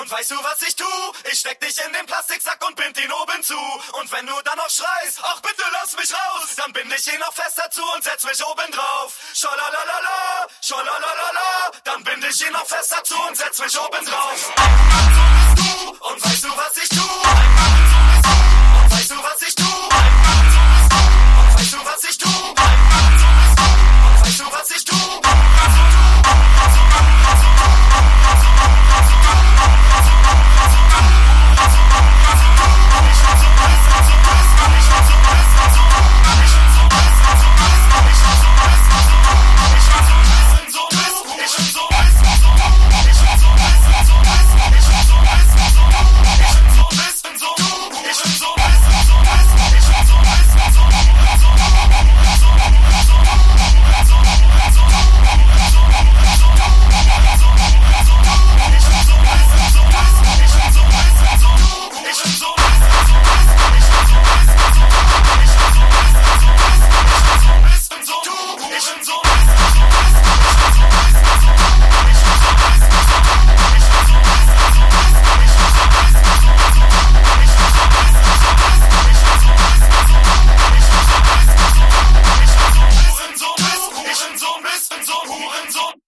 Und weißt du, was ich tu? Ich steck dich in den Plastiksack und bind ihn oben zu. Und wenn du dann noch schreist, ach bitte lass mich raus, dann bind ich ihn noch fester zu und setz mich oben drauf. Schalalalala, schalalalala, dann bind ich ihn noch fester zu und setz mich oben drauf.